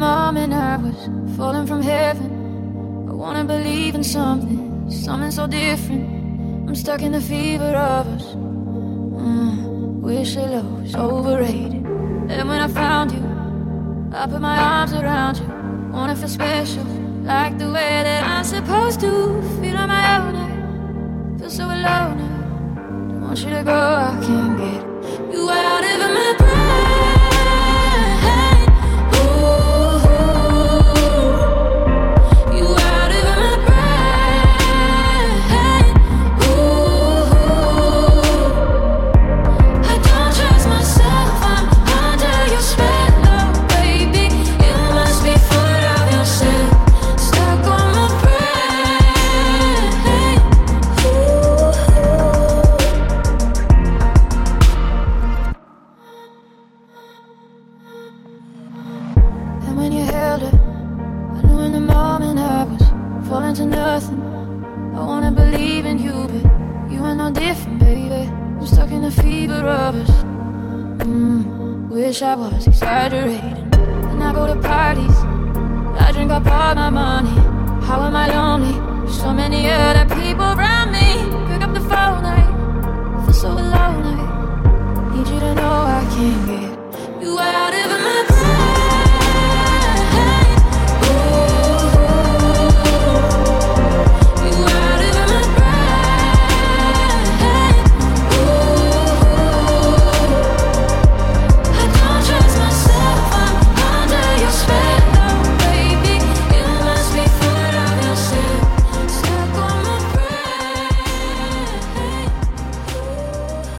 moment I was falling from heaven. I wanna believe in something, something so different. I'm stuck in the fever of us. Mm, wish love was overrated. And when I found you, I put my arms around you. Wanna feel special, like the way that I'm supposed to feel on my own. I feel so alone. I don't want you to go, nothing. I wanna believe in you, but you are no different, baby. I'm stuck in a fever of us. Mm, wish I was exaggerating. And I go to parties, I drink up all my money. How am I lonely? So many other people around me. Pick up the phone, I feel so alone. I need you to know I can't get you out.